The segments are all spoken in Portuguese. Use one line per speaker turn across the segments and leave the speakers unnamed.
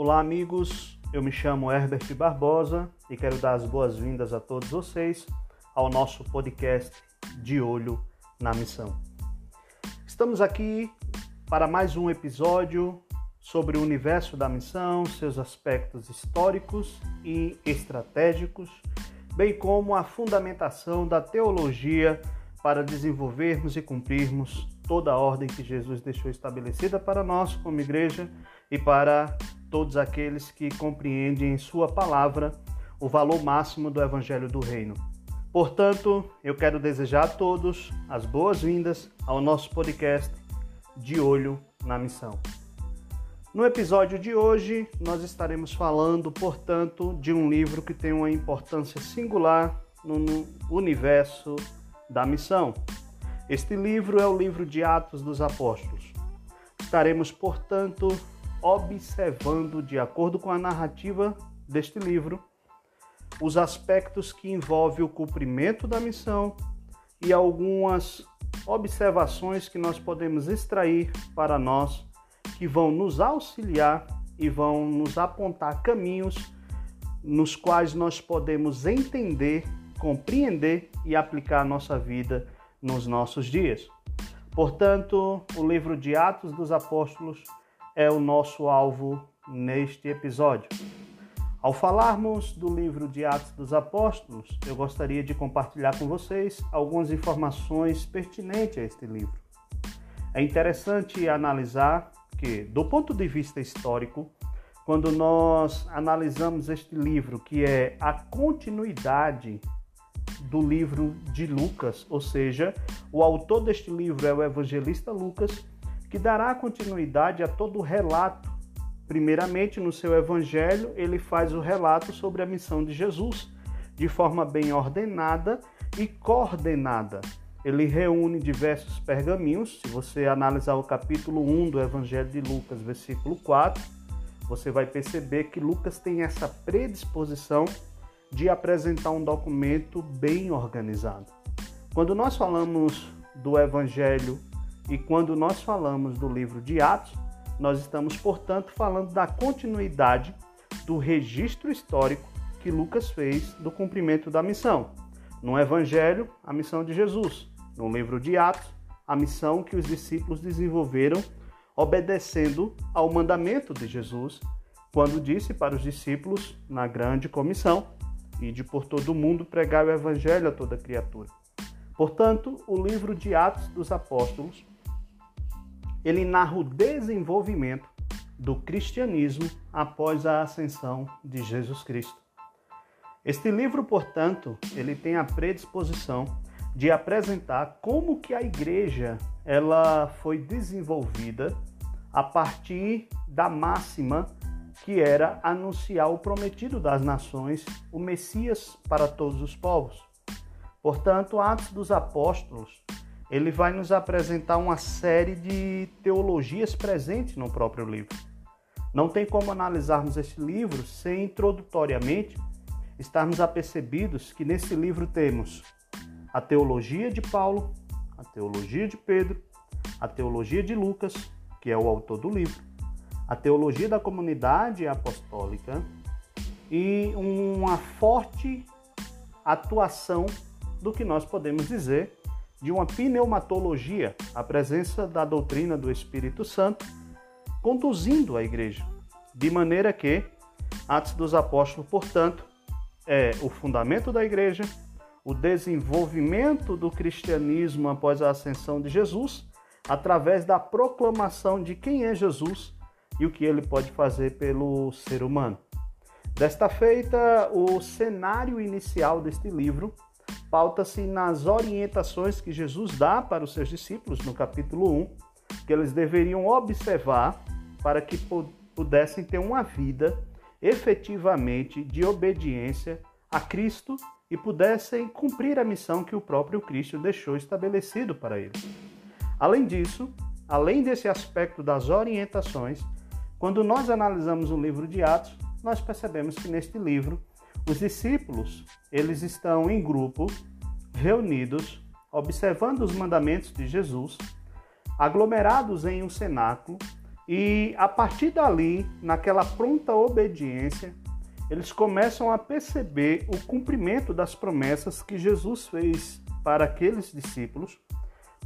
Olá, amigos. Eu me chamo Herbert Barbosa e quero dar as boas-vindas a todos vocês ao nosso podcast De Olho na Missão. Estamos aqui para mais um episódio sobre o universo da missão, seus aspectos históricos e estratégicos, bem como a fundamentação da teologia para desenvolvermos e cumprirmos toda a ordem que Jesus deixou estabelecida para nós como igreja e para todos aqueles que compreendem em Sua palavra o valor máximo do Evangelho do Reino. Portanto, eu quero desejar a todos as boas-vindas ao nosso podcast De Olho na Missão. No episódio de hoje, nós estaremos falando, portanto, de um livro que tem uma importância singular no universo da missão. Este livro é o livro de Atos dos Apóstolos. Estaremos, portanto, observando, de acordo com a narrativa deste livro, os aspectos que envolvem o cumprimento da missão e algumas observações que nós podemos extrair para nós que vão nos auxiliar e vão nos apontar caminhos nos quais nós podemos entender, compreender e aplicar a nossa vida nos nossos dias. Portanto, o livro de Atos dos Apóstolos é o nosso alvo neste episódio. Ao falarmos do livro de Atos dos Apóstolos, eu gostaria de compartilhar com vocês algumas informações pertinentes a este livro. É interessante analisar que, do ponto de vista histórico, quando nós analisamos este livro, que é a continuidade do livro de Lucas, ou seja, o autor deste livro é o evangelista Lucas, que dará continuidade a todo o relato. Primeiramente, no seu evangelho, ele faz o relato sobre a missão de Jesus, de forma bem ordenada e coordenada. Ele reúne diversos pergaminhos. Se você analisar o capítulo 1 do Evangelho de Lucas, versículo 4, você vai perceber que Lucas tem essa predisposição de apresentar um documento bem organizado. Quando nós falamos do Evangelho e quando nós falamos do livro de Atos, nós estamos, portanto, falando da continuidade do registro histórico que Lucas fez do cumprimento da missão. No Evangelho, a missão de Jesus. No livro de Atos, a missão que os discípulos desenvolveram obedecendo ao mandamento de Jesus, quando disse para os discípulos na grande comissão: Ide por todo o mundo pregar o Evangelho a toda criatura. Portanto, o livro de Atos dos Apóstolos ele narra o desenvolvimento do cristianismo após a ascensão de Jesus Cristo. Este livro, portanto, ele tem a predisposição de apresentar como que a igreja ela foi desenvolvida a partir da máxima que era anunciar o prometido das nações, o Messias para todos os povos. Portanto, Atos dos Apóstolos ele vai nos apresentar uma série de teologias presentes no próprio livro. Não tem como analisarmos este livro sem introdutoriamente estarmos apercebidos que nesse livro temos a teologia de Paulo, a teologia de Pedro, a teologia de Lucas, que é o autor do livro, a teologia da comunidade apostólica e uma forte atuação do que nós podemos dizer de uma pneumatologia, a presença da doutrina do Espírito Santo, conduzindo a igreja, de maneira que Atos dos Apóstolos, portanto, é o fundamento da igreja, o desenvolvimento do cristianismo após a ascensão de Jesus, através da proclamação de quem é Jesus e o que ele pode fazer pelo ser humano. Desta feita, o cenário inicial deste livro pauta-se nas orientações que Jesus dá para os seus discípulos no capítulo 1, que eles deveriam observar para que pudessem ter uma vida efetivamente de obediência a Cristo e pudessem cumprir a missão que o próprio Cristo deixou estabelecido para eles. Além disso, além desse aspecto das orientações, quando nós analisamos o livro de Atos, nós percebemos que neste livro os discípulos, eles estão em grupo, reunidos, observando os mandamentos de Jesus, aglomerados em um cenáculo, E a partir dali, naquela pronta obediência, eles começam a perceber o cumprimento das promessas que Jesus fez para aqueles discípulos,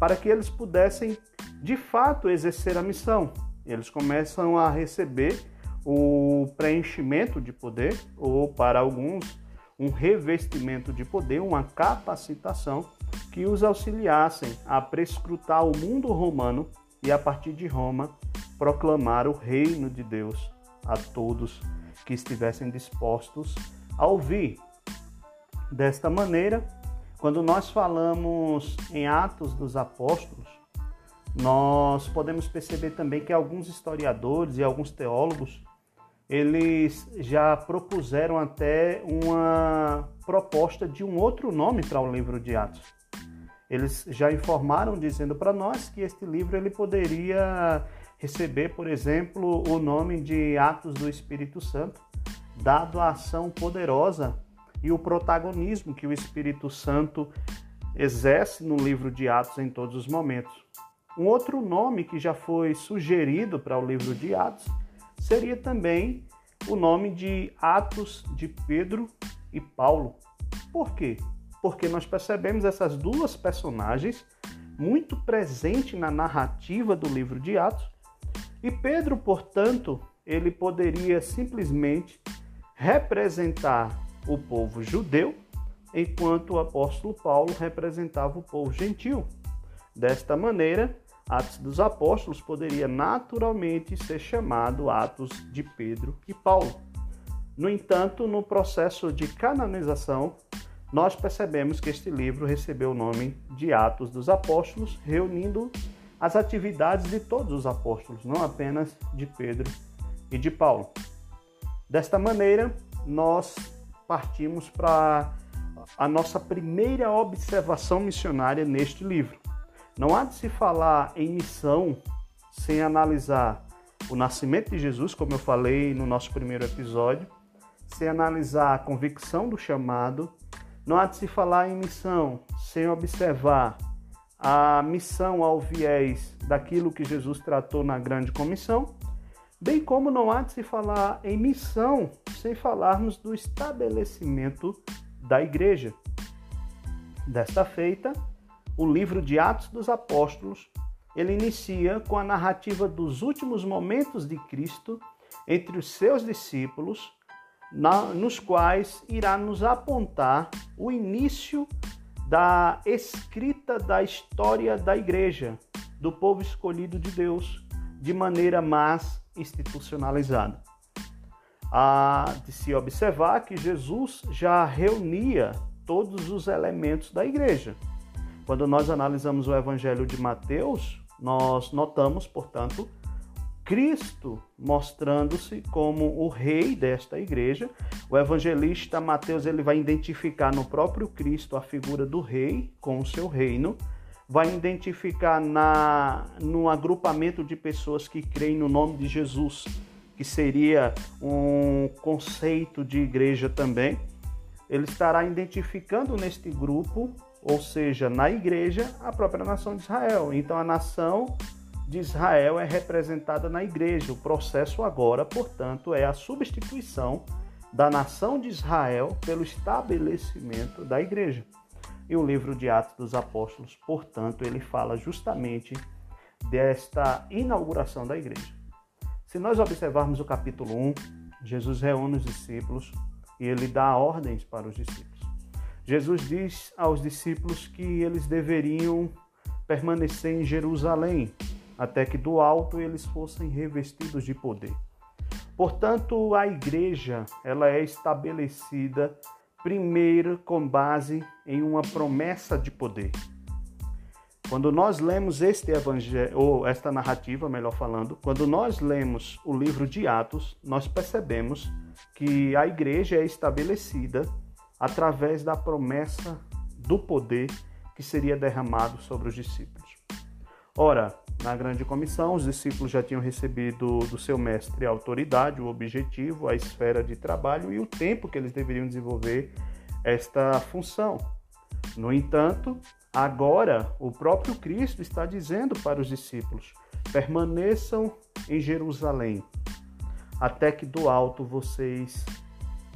para que eles pudessem de fato exercer a missão. Eles começam a receber o preenchimento de poder, ou para alguns, um revestimento de poder, uma capacitação que os auxiliassem a prescrutar o mundo romano e, a partir de Roma, proclamar o reino de Deus a todos que estivessem dispostos a ouvir. Desta maneira, quando nós falamos em Atos dos Apóstolos, nós podemos perceber também que alguns historiadores e alguns teólogos eles já propuseram até uma proposta de um outro nome para o livro de Atos. Eles já informaram dizendo para nós que este livro ele poderia receber, por exemplo, o nome de Atos do Espírito Santo, dado a ação poderosa e o protagonismo que o Espírito Santo exerce no livro de Atos em todos os momentos. Um outro nome que já foi sugerido para o livro de Atos seria também o nome de Atos de Pedro e Paulo. Por quê? Porque nós percebemos essas duas personagens muito presentes na narrativa do livro de Atos. E Pedro, portanto, ele poderia simplesmente representar o povo judeu, enquanto o apóstolo Paulo representava o povo gentil. Desta maneira, Atos dos Apóstolos poderia naturalmente ser chamado Atos de Pedro e Paulo. No entanto, no processo de canonização, nós percebemos que este livro recebeu o nome de Atos dos Apóstolos, reunindo as atividades de todos os apóstolos, não apenas de Pedro e de Paulo. Desta maneira, nós partimos para a nossa primeira observação missionária neste livro. Não há de se falar em missão sem analisar o nascimento de Jesus, como eu falei no nosso primeiro episódio, sem analisar a convicção do chamado. Não há de se falar em missão sem observar a missão ao viés daquilo que Jesus tratou na grande comissão, bem como não há de se falar em missão sem falarmos do estabelecimento da igreja. Desta feita, o livro de Atos dos Apóstolos, ele inicia com a narrativa dos últimos momentos de Cristo entre os seus discípulos, na, nos quais irá nos apontar o início da escrita da história da igreja, do povo escolhido de Deus, de maneira mais institucionalizada. Há de se observar que Jesus já reunia todos os elementos da igreja quando nós analisamos o Evangelho de Mateus, nós notamos, portanto, Cristo mostrando-se como o rei desta igreja. O evangelista Mateus ele vai identificar no próprio Cristo a figura do rei com o seu reino, vai identificar na no agrupamento de pessoas que creem no nome de Jesus, que seria um conceito de igreja também. Ele estará identificando neste grupo ou seja, na igreja, a própria nação de Israel. Então a nação de Israel é representada na igreja. O processo agora, portanto, é a substituição da nação de Israel pelo estabelecimento da igreja. E o livro de Atos dos Apóstolos, portanto, ele fala justamente desta inauguração da igreja. Se nós observarmos o capítulo 1, Jesus reúne os discípulos e ele dá ordens para os discípulos. Jesus diz aos discípulos que eles deveriam permanecer em Jerusalém, até que do alto eles fossem revestidos de poder. Portanto, a igreja, ela é estabelecida primeiro com base em uma promessa de poder. Quando nós lemos este evangelho, ou esta narrativa, melhor falando, quando nós lemos o livro de Atos, nós percebemos que a igreja é estabelecida através da promessa do poder que seria derramado sobre os discípulos. Ora, na grande comissão, os discípulos já tinham recebido do seu mestre a autoridade, o objetivo, a esfera de trabalho e o tempo que eles deveriam desenvolver esta função. No entanto, agora o próprio Cristo está dizendo para os discípulos permaneçam em Jerusalém, até que do alto vocês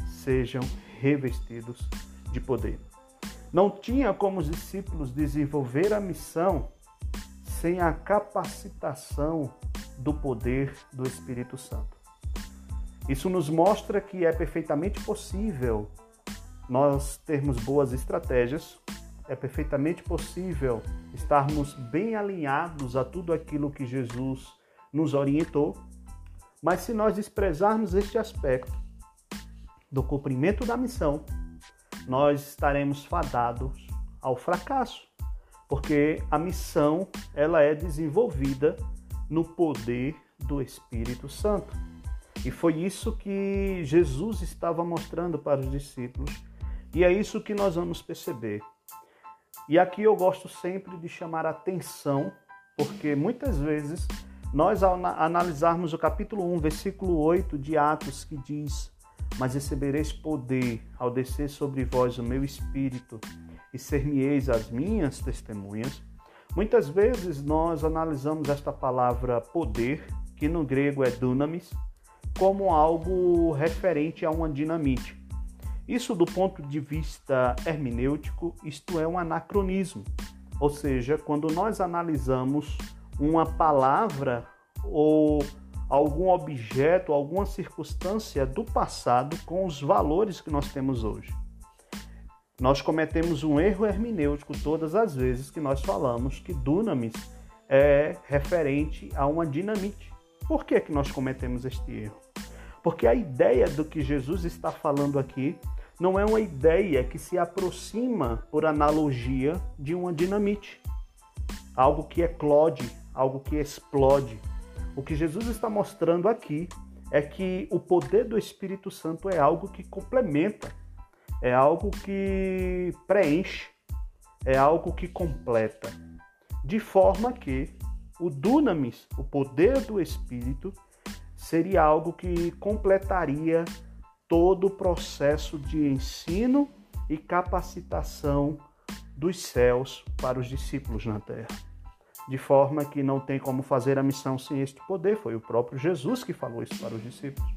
sejam revestidos de poder. Não tinha como os discípulos desenvolver a missão sem a capacitação do poder do Espírito Santo. Isso nos mostra que é perfeitamente possível nós termos boas estratégias, é perfeitamente possível estarmos bem alinhados a tudo aquilo que Jesus nos orientou, mas se nós desprezarmos este aspecto do cumprimento da missão, nós estaremos fadados ao fracasso, porque a missão ela é desenvolvida no poder do Espírito Santo. E foi isso que Jesus estava mostrando para os discípulos, e é isso que nós vamos perceber. E aqui eu gosto sempre de chamar a atenção, porque muitas vezes nós, ao analisarmos o capítulo 1, versículo 8 de Atos, que diz: Mas recebereis poder ao descer sobre vós o meu espírito, e ser-me-eis as minhas testemunhas. Muitas vezes nós analisamos esta palavra poder, que no grego é dunamis, como algo referente a uma dinamite. Isso, do ponto de vista hermenêutico, isto é um anacronismo. Ou seja, quando nós analisamos uma palavra ou algum objeto, alguma circunstância do passado com os valores que nós temos hoje. Nós cometemos um erro hermenêutico todas as vezes que nós falamos que dunamis é referente a uma dinamite. Por que, que nós cometemos este erro? Porque a ideia do que Jesus está falando aqui não é uma ideia que se aproxima por analogia de uma dinamite, algo que eclode, algo que explode. O que Jesus está mostrando aqui é que o poder do Espírito Santo é algo que complementa, é algo que preenche, é algo que completa, de forma que o dunamis, o poder do Espírito, seria algo que completaria todo o processo de ensino e capacitação dos céus para os discípulos na terra. De forma que não tem como fazer a missão sem este poder, foi o próprio Jesus que falou isso para os discípulos.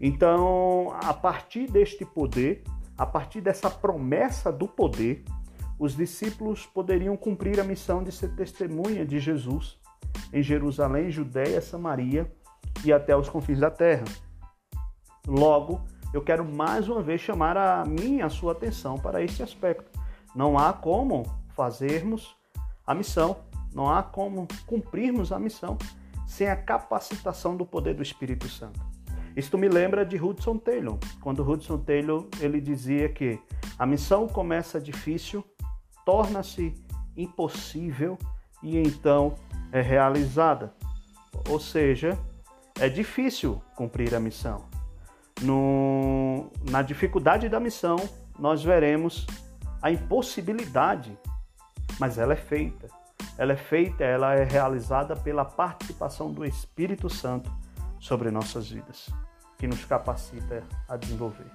Então, a partir deste poder, a partir dessa promessa do poder, os discípulos poderiam cumprir a missão de ser testemunha de Jesus em Jerusalém, Judéia, Samaria e até os confins da terra. Logo, eu quero mais uma vez chamar a minha a sua atenção para este aspecto. Não há como fazermos a missão, não há como cumprirmos a missão sem a capacitação do poder do Espírito Santo. Isto me lembra de Hudson Taylor, quando Hudson Taylor ele dizia que a missão começa difícil, torna-se impossível e então é realizada. Ou seja, é difícil cumprir a missão. No, na dificuldade da missão, nós veremos a impossibilidade, mas ela é feita. Ela é feita, ela é realizada pela participação do Espírito Santo sobre nossas vidas, que nos capacita a desenvolver.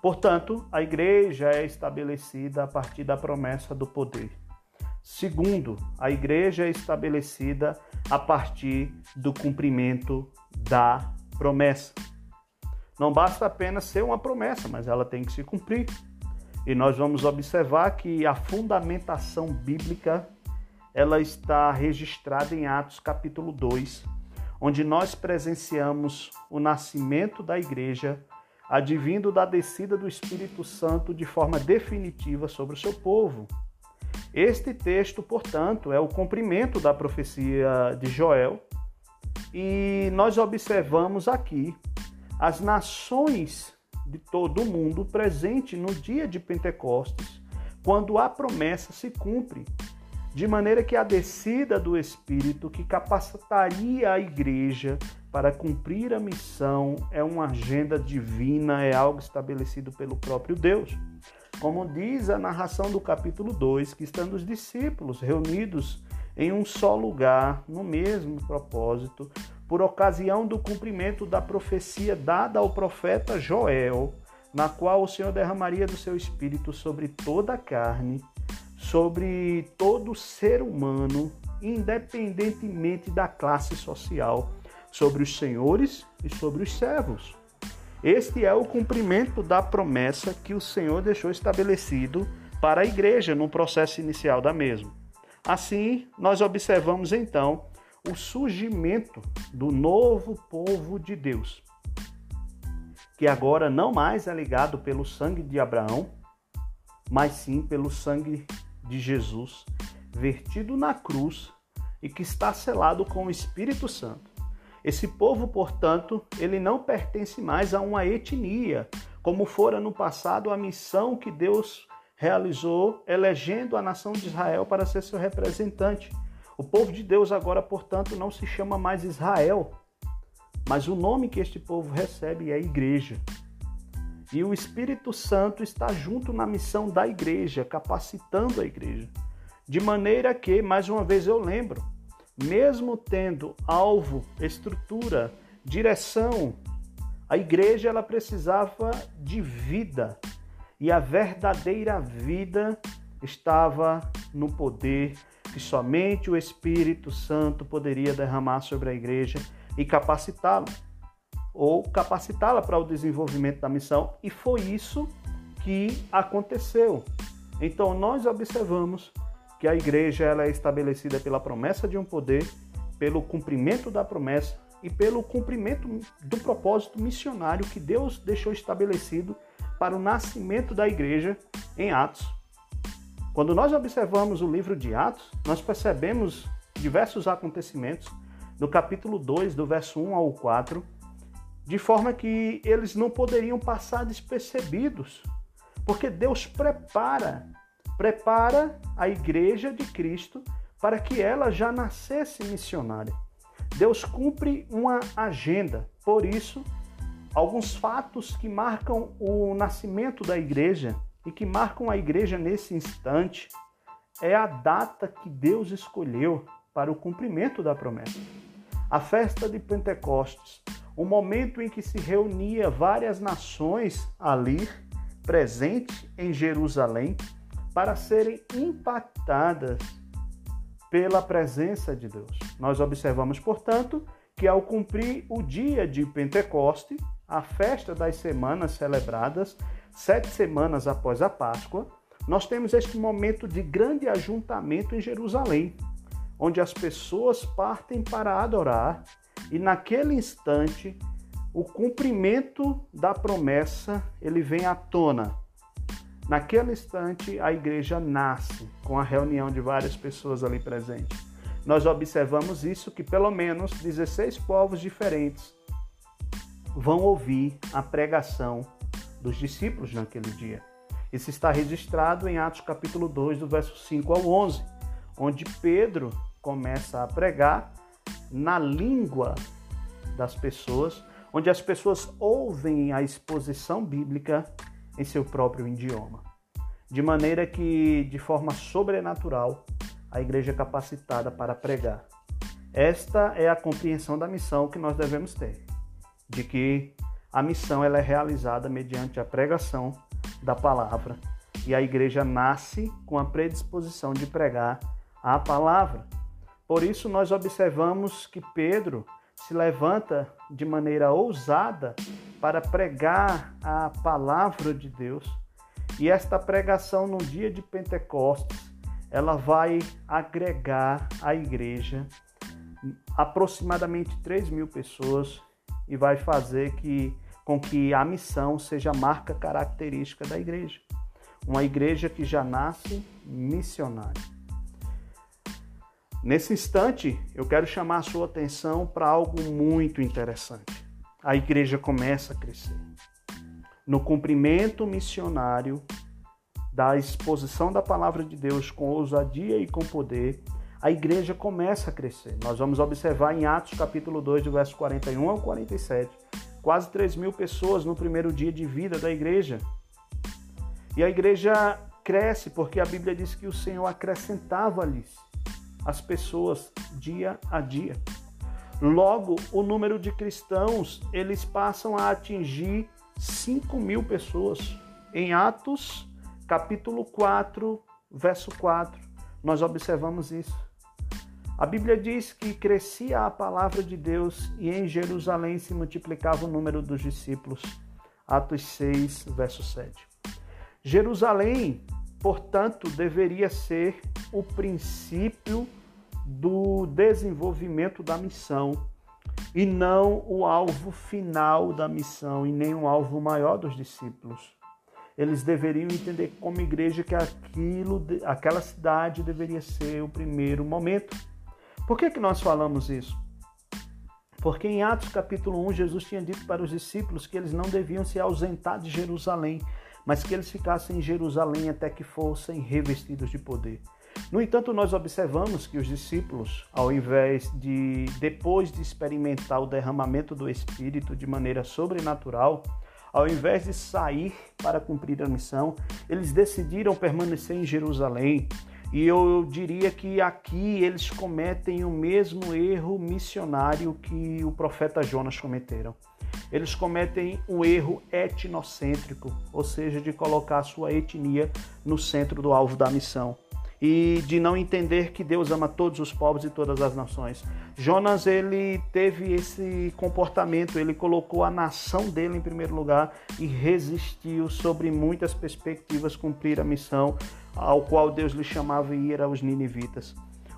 Portanto, a igreja é estabelecida a partir da promessa do poder. Segundo, a igreja é estabelecida a partir do cumprimento da promessa. Não basta apenas ser uma promessa, mas ela tem que se cumprir. E nós vamos observar que a fundamentação bíblica ela está registrada em Atos capítulo 2, onde nós presenciamos o nascimento da igreja, advindo da descida do Espírito Santo de forma definitiva sobre o seu povo. Este texto, portanto, é o cumprimento da profecia de Joel, e nós observamos aqui as nações de todo o mundo presentes no dia de Pentecostes, quando a promessa se cumpre, de maneira que a descida do Espírito que capacitaria a igreja para cumprir a missão é uma agenda divina, é algo estabelecido pelo próprio Deus. Como diz a narração do capítulo 2, que estando os discípulos reunidos em um só lugar, no mesmo propósito, por ocasião do cumprimento da profecia dada ao profeta Joel, na qual o Senhor derramaria do seu espírito sobre toda a carne, sobre todo ser humano, independentemente da classe social, sobre os senhores e sobre os servos. Este é o cumprimento da promessa que o Senhor deixou estabelecido para a igreja no processo inicial da mesma. Assim, nós observamos então o surgimento do novo povo de Deus, que agora não mais é ligado pelo sangue de Abraão, mas sim pelo sangue de Jesus, vertido na cruz e que está selado com o Espírito Santo. Esse povo, portanto, ele não pertence mais a uma etnia, como fora no passado a missão que Deus realizou elegendo a nação de Israel para ser seu representante. O povo de Deus agora, portanto, não se chama mais Israel, mas o nome que este povo recebe é igreja. E o Espírito Santo está junto na missão da igreja, capacitando a igreja. De maneira que, mais uma vez eu lembro, mesmo tendo alvo, estrutura, direção, a igreja ela precisava de vida. E a verdadeira vida estava no poder que somente o Espírito Santo poderia derramar sobre a igreja e capacitá-la ou capacitá-la para o desenvolvimento da missão, e foi isso que aconteceu. Então nós observamos que a igreja ela é estabelecida pela promessa de um poder, pelo cumprimento da promessa e pelo cumprimento do propósito missionário que Deus deixou estabelecido para o nascimento da igreja em Atos. Quando nós observamos o livro de Atos, nós percebemos diversos acontecimentos no capítulo 2, do verso 1 ao 4, de forma que eles não poderiam passar despercebidos, porque Deus prepara, prepara a igreja de Cristo para que ela já nascesse missionária. Deus cumpre uma agenda, por isso, alguns fatos que marcam o nascimento da igreja e que marcam a igreja nesse instante é a data que Deus escolheu para o cumprimento da promessa. A festa de Pentecostes, o momento em que se reunia várias nações ali presentes em Jerusalém para serem impactadas pela presença de Deus. Nós observamos, portanto, que ao cumprir o dia de Pentecoste, a festa das semanas celebradas sete semanas após a Páscoa, nós temos este momento de grande ajuntamento em Jerusalém, onde as pessoas partem para adorar e naquele instante o cumprimento da promessa ele vem à tona. Naquele instante a igreja nasce com a reunião de várias pessoas ali presentes. Nós observamos isso que pelo menos 16 povos diferentes vão ouvir a pregação dos discípulos naquele dia. Isso está registrado em Atos capítulo 2, do verso 5 ao 11, onde Pedro começa a pregar na língua das pessoas, onde as pessoas ouvem a exposição bíblica em seu próprio idioma. De maneira que, de forma sobrenatural, a igreja é capacitada para pregar. Esta é a compreensão da missão que nós devemos ter, de que a missão ela é realizada mediante a pregação da palavra e a igreja nasce com a predisposição de pregar a palavra. Por isso, nós observamos que Pedro se levanta de maneira ousada para pregar a palavra de Deus. E esta pregação no dia de Pentecostes, ela vai agregar à igreja aproximadamente 3 mil pessoas e vai fazer que, com que a missão seja a marca característica da igreja. Uma igreja que já nasce missionária. Nesse instante, eu quero chamar a sua atenção para algo muito interessante. A igreja começa a crescer. No cumprimento missionário da exposição da palavra de Deus com ousadia e com poder, a igreja começa a crescer. Nós vamos observar em Atos capítulo 2, do verso 41 ao 47, quase 3 mil pessoas no primeiro dia de vida da igreja. E a igreja cresce porque a Bíblia diz que o Senhor acrescentava-lhes as pessoas dia a dia. Logo, o número de cristãos eles passam a atingir 5 mil pessoas. Em Atos, capítulo 4, verso 4, nós observamos isso. A Bíblia diz que crescia a palavra de Deus e em Jerusalém se multiplicava o número dos discípulos. Atos 6, verso 7. Jerusalém, portanto, deveria ser o princípio do desenvolvimento da missão e não o alvo final da missão e nem o alvo maior dos discípulos. Eles deveriam entender como igreja que aquilo, aquela cidade deveria ser o primeiro momento por que, que nós falamos isso? Porque em Atos capítulo 1, Jesus tinha dito para os discípulos que eles não deviam se ausentar de Jerusalém, mas que eles ficassem em Jerusalém até que fossem revestidos de poder. No entanto, nós observamos que os discípulos, ao invés de, depois de experimentar o derramamento do Espírito de maneira sobrenatural, ao invés de sair para cumprir a missão, eles decidiram permanecer em Jerusalém, e eu diria que aqui eles cometem o mesmo erro missionário que o profeta Jonas cometeram. Eles cometem um erro etnocêntrico, ou seja, de colocar a sua etnia no centro do alvo da missão e de não entender que Deus ama todos os povos e todas as nações. Jonas ele teve esse comportamento, ele colocou a nação dele em primeiro lugar e resistiu sobre muitas perspectivas cumprir a missão ao qual Deus lhe chamava e ir aos ninivitas.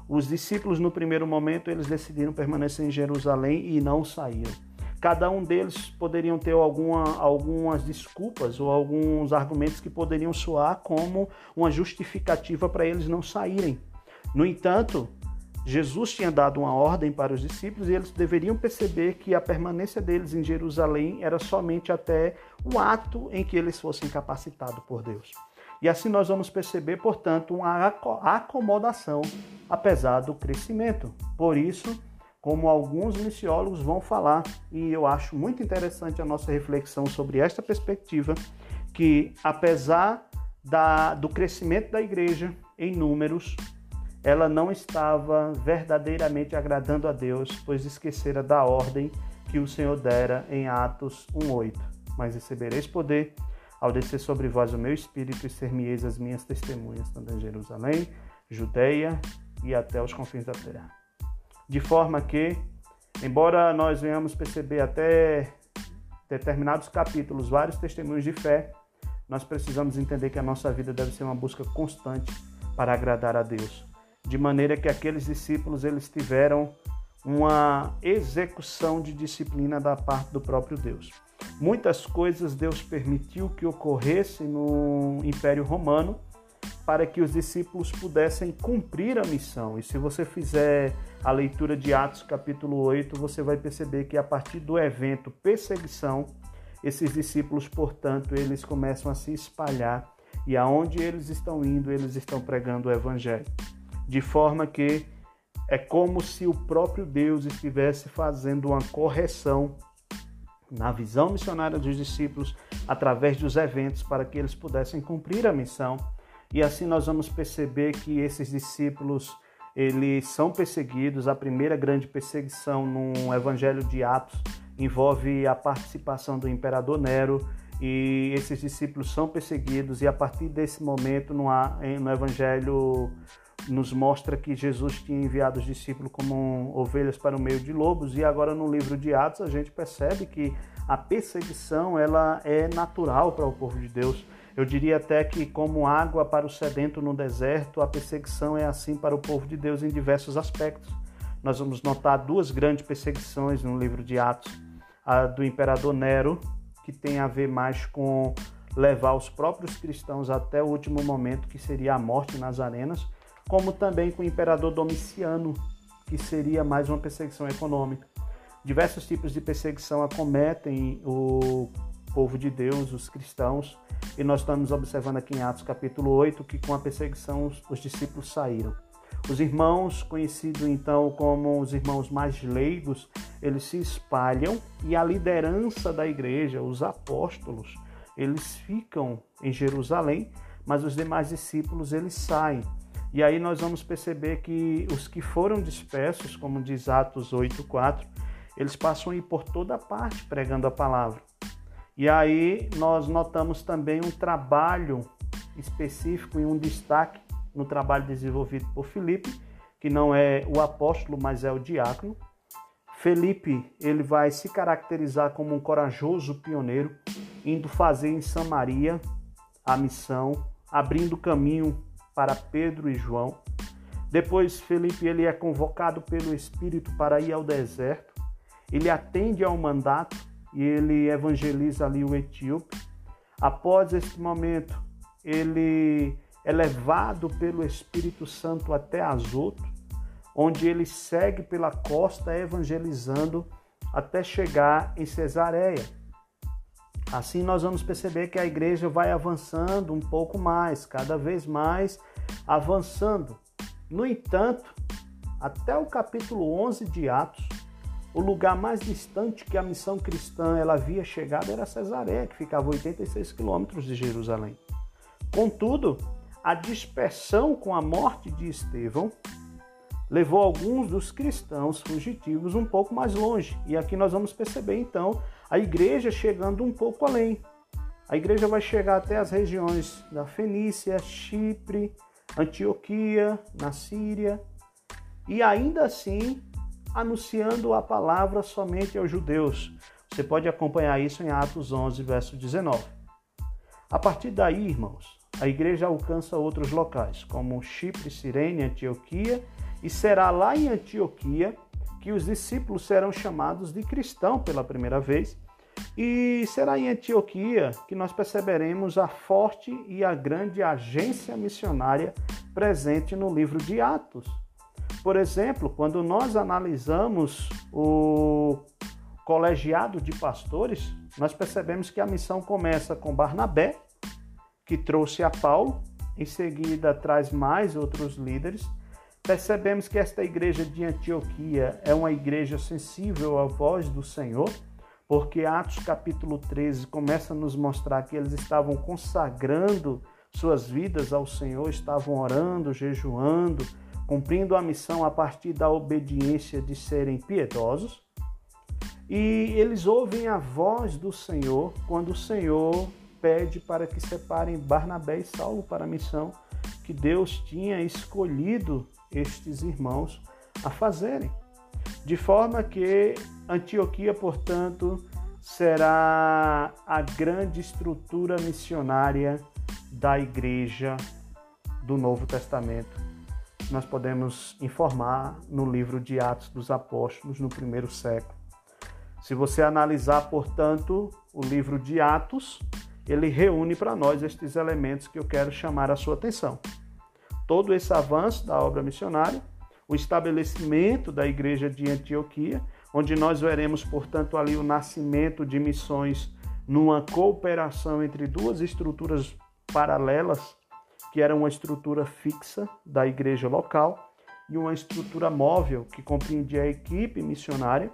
Os discípulos no primeiro momento eles decidiram permanecer em Jerusalém e não saíram. Cada um deles poderiam ter alguma, algumas desculpas ou alguns argumentos que poderiam soar como uma justificativa para eles não saírem. No entanto, Jesus tinha dado uma ordem para os discípulos e eles deveriam perceber que a permanência deles em Jerusalém era somente até o ato em que eles fossem capacitados por Deus. E assim nós vamos perceber, portanto, uma acomodação apesar do crescimento. Por isso, como alguns missiólogos vão falar, e eu acho muito interessante a nossa reflexão sobre esta perspectiva, que apesar da, do crescimento da igreja em números, ela não estava verdadeiramente agradando a Deus, pois esquecera da ordem que o Senhor dera em Atos 1:8. Mas recebereis poder ao descer sobre vós o meu espírito e ser-me-eis as minhas testemunhas, tanto em Jerusalém, Judeia e até os confins da terra de forma que, embora nós venhamos perceber até determinados capítulos vários testemunhos de fé, nós precisamos entender que a nossa vida deve ser uma busca constante para agradar a Deus, de maneira que aqueles discípulos eles tiveram uma execução de disciplina da parte do próprio Deus. Muitas coisas Deus permitiu que ocorressem no Império Romano para que os discípulos pudessem cumprir a missão. E se você fizer a leitura de Atos capítulo 8, você vai perceber que a partir do evento perseguição, esses discípulos, portanto, eles começam a se espalhar e aonde eles estão indo, eles estão pregando o evangelho. De forma que é como se o próprio Deus estivesse fazendo uma correção na visão missionária dos discípulos através dos eventos para que eles pudessem cumprir a missão. E assim nós vamos perceber que esses discípulos eles são perseguidos. A primeira grande perseguição no Evangelho de Atos envolve a participação do imperador Nero e esses discípulos são perseguidos e a partir desse momento no, no Evangelho nos mostra que Jesus tinha enviado os discípulos como ovelhas para o meio de lobos e agora no livro de Atos a gente percebe que a perseguição ela é natural para o povo de Deus. Eu diria até que, como água para o sedento no deserto, a perseguição é assim para o povo de Deus em diversos aspectos. Nós vamos notar duas grandes perseguições no livro de Atos: a do imperador Nero, que tem a ver mais com levar os próprios cristãos até o último momento, que seria a morte nas arenas, como também com o imperador Domiciano, que seria mais uma perseguição econômica. Diversos tipos de perseguição acometem o povo de Deus, os cristãos, e nós estamos observando aqui em Atos capítulo 8 que com a perseguição os, os discípulos saíram. Os irmãos, conhecidos então como os irmãos mais leigos, eles se espalham e a liderança da igreja, os apóstolos, eles ficam em Jerusalém, mas os demais discípulos eles saem. E aí nós vamos perceber que os que foram dispersos, como diz Atos 8:4, eles passam a ir por toda parte pregando a palavra. E aí nós notamos também um trabalho específico e um destaque, no trabalho desenvolvido por Filipe, que não é o apóstolo, mas é o diácono. Felipe, ele vai se caracterizar como um corajoso pioneiro, indo fazer em Samaria a missão, abrindo caminho para Pedro e João. Depois Felipe ele é convocado pelo Espírito para ir ao deserto. Ele atende ao mandato e ele evangeliza ali o etíope. Após este momento, ele é levado pelo Espírito Santo até Azoto, onde ele segue pela costa evangelizando até chegar em Cesareia. Assim nós vamos perceber que a igreja vai avançando um pouco mais, cada vez mais avançando. No entanto, até o capítulo 11 de Atos, o lugar mais distante que a missão cristã ela havia chegado era Cesareia, que ficava a 86 quilômetros de Jerusalém. Contudo, a dispersão com a morte de Estevão levou alguns dos cristãos fugitivos um pouco mais longe. E aqui nós vamos perceber então a igreja chegando um pouco além. A igreja vai chegar até as regiões da Fenícia, Chipre, Antioquia, na Síria, e ainda assim anunciando a palavra somente aos judeus. Você pode acompanhar isso em Atos 11, verso 19. A partir daí, irmãos, a igreja alcança outros locais, como Chipre, Cirene, Antioquia, e será lá em Antioquia que os discípulos serão chamados de cristão pela primeira vez. E será em Antioquia que nós perceberemos a forte e a grande agência missionária presente no livro de Atos. Por exemplo, quando nós analisamos o colegiado de pastores, nós percebemos que a missão começa com Barnabé, que trouxe a Paulo, em seguida traz mais outros líderes. Percebemos que esta igreja de Antioquia é uma igreja sensível à voz do Senhor, porque Atos capítulo 13 começa a nos mostrar que eles estavam consagrando suas vidas ao Senhor, estavam orando, jejuando, cumprindo a missão a partir da obediência de serem piedosos. E eles ouvem a voz do Senhor quando o Senhor pede para que separem Barnabé e Saulo para a missão que Deus tinha escolhido estes irmãos a fazerem. De forma que Antioquia, portanto, será a grande estrutura missionária da igreja do Novo Testamento. Nós podemos informar no livro de Atos dos Apóstolos, no primeiro século. Se você analisar, portanto, o livro de Atos, ele reúne para nós estes elementos que eu quero chamar a sua atenção. Todo esse avanço da obra missionária, o estabelecimento da igreja de Antioquia, onde nós veremos, portanto, ali o nascimento de missões numa cooperação entre duas estruturas paralelas, que era uma estrutura fixa da igreja local e uma estrutura móvel que compreendia a equipe missionária.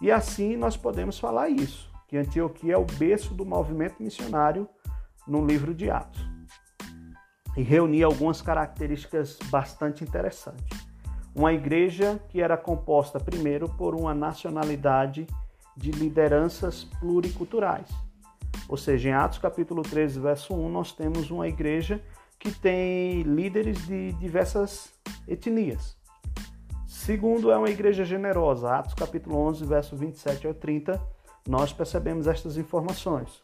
E assim nós podemos falar isso que Antioquia é o berço do movimento missionário no livro de Atos. E reunia algumas características bastante interessantes. Uma igreja que era composta primeiro por uma nacionalidade de lideranças pluriculturais. Ou seja, em Atos capítulo 13, verso 1, nós temos uma igreja que tem líderes de diversas etnias. Segundo, é uma igreja generosa. Atos capítulo 11, verso 27 ao 30, nós percebemos estas informações.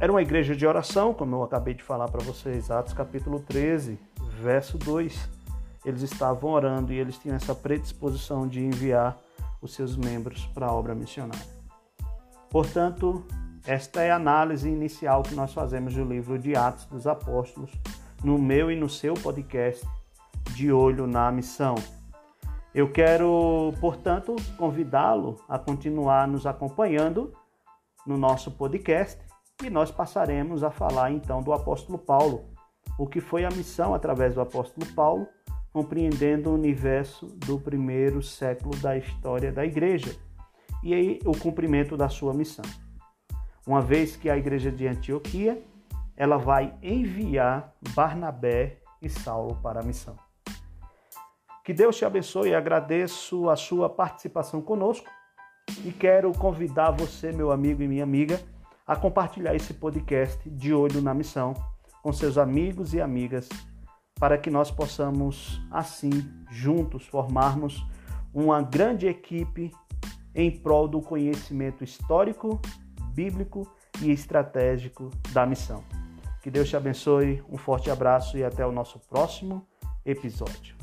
Era uma igreja de oração, como eu acabei de falar para vocês, Atos capítulo 13, verso 2. Eles estavam orando e eles tinham essa predisposição de enviar os seus membros para a obra missionária. Portanto, esta é a análise inicial que nós fazemos do livro de Atos dos Apóstolos, no meu e no seu podcast De Olho na Missão. Eu quero, portanto, convidá-lo a continuar nos acompanhando no nosso podcast e nós passaremos a falar então do apóstolo Paulo, o que foi a missão através do apóstolo Paulo, compreendendo o universo do primeiro século da história da igreja e aí o cumprimento da sua missão. Uma vez que a igreja de Antioquia, ela vai enviar Barnabé e Saulo para a missão. Que Deus te abençoe e agradeço a sua participação conosco e quero convidar você, meu amigo e minha amiga, a compartilhar esse podcast de Olho na Missão com seus amigos e amigas para que nós possamos, assim, juntos, formarmos uma grande equipe em prol do conhecimento histórico, bíblico e estratégico da missão. Que Deus te abençoe, um forte abraço e até o nosso próximo episódio.